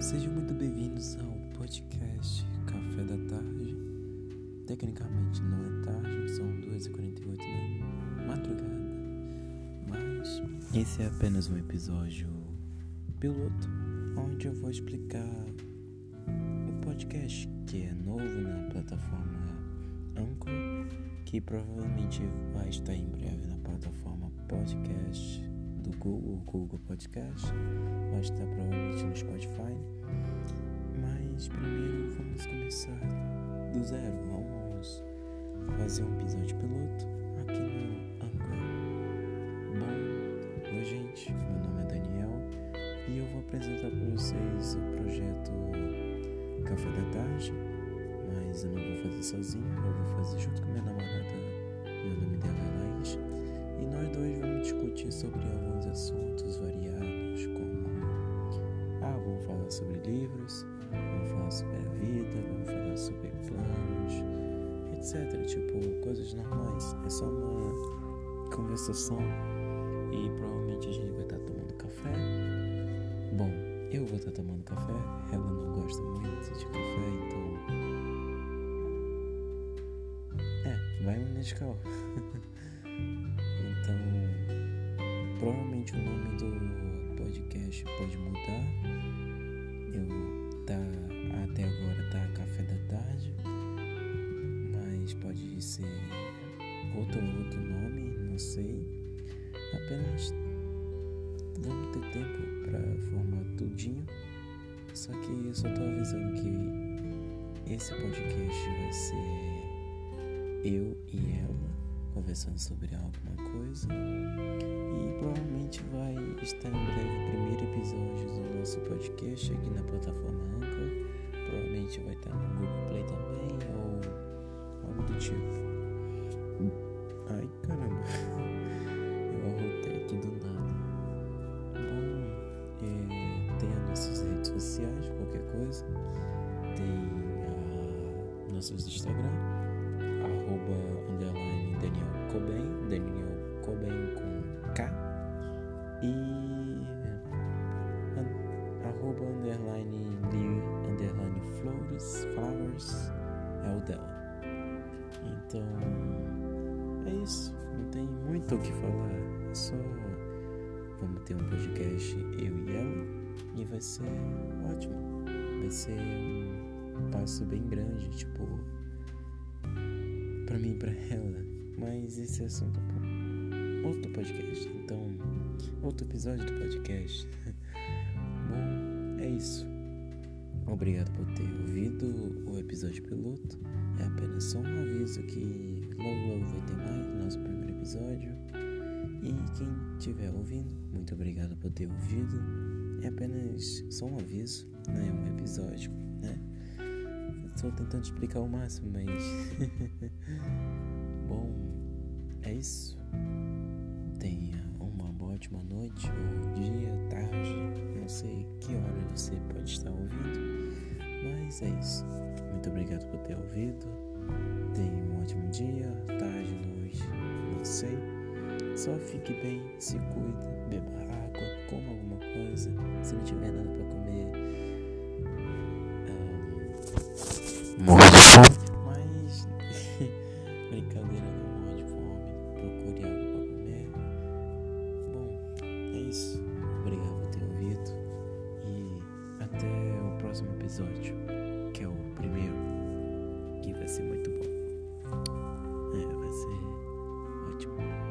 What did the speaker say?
Sejam muito bem-vindos ao podcast Café da Tarde. Tecnicamente não é tarde, são 2h48 da madrugada, mas esse é apenas um episódio piloto onde eu vou explicar o podcast que é novo na plataforma Anchor, que provavelmente vai estar em breve na plataforma podcast Google, Google Podcast, vai estar provavelmente no Spotify. Mas primeiro vamos começar do zero. Vamos fazer um episódio piloto aqui no Anchor. Bom, oi gente, meu nome é Daniel e eu vou apresentar para vocês o projeto Café da Tarde, mas eu não vou fazer sozinho, eu vou fazer junto com minha namorada livros, vamos falar sobre a vida, vamos falar sobre planos, etc. Tipo, coisas normais. É só uma conversação e provavelmente a gente vai estar tomando café. Bom, eu vou estar tomando café, ela não gosta muito de café, então. É, vai no Nescau. então, provavelmente o nome do podcast pode mudar. Eu tá até agora tá café da tarde, mas pode ser outro outro nome, não sei. Apenas vamos ter tempo para formar tudinho. Só que eu só tô avisando que esse podcast vai ser eu e ela conversando sobre alguma coisa. E provavelmente vai estar em breve o primeiro episódio do nosso podcast aqui na plataforma Anchor. Provavelmente vai estar no Google Play também ou algo do tipo. Ai caramba, eu arrotei aqui do nada. Bom, é, tem as nossas redes sociais, qualquer coisa. Tem a nossos Instagram, arroba Coben, Daniel Coben com K. E arroba underline Lee underline Flores, Flowers é o dela. Então é isso, não tem muito o que falar, é só vamos ter um podcast eu e ela e vai ser ótimo. Vai ser um passo bem grande, tipo, pra mim e pra ela. Mas esse assunto é pra outro podcast, então, outro episódio do podcast. Bom, é isso. Obrigado por ter ouvido o episódio piloto. É apenas só um aviso que logo logo vai ter mais no nosso primeiro episódio. E quem estiver ouvindo, muito obrigado por ter ouvido. É apenas só um aviso, não é um episódio, né? Estou tentando explicar o máximo, mas. Bom, é isso. Tenha uma ótima noite, ou dia, tarde, não sei que hora você pode estar ouvindo, mas é isso. Muito obrigado por ter ouvido. Tenha um ótimo dia, tarde, noite, não sei. Só fique bem, se cuida, beba água, coma alguma coisa. Se não tiver nada pra comer, ahn, morre de fome. isso. Obrigado por ter ouvido e até o próximo episódio, que é o primeiro, que vai ser muito bom. É, vai ser ótimo.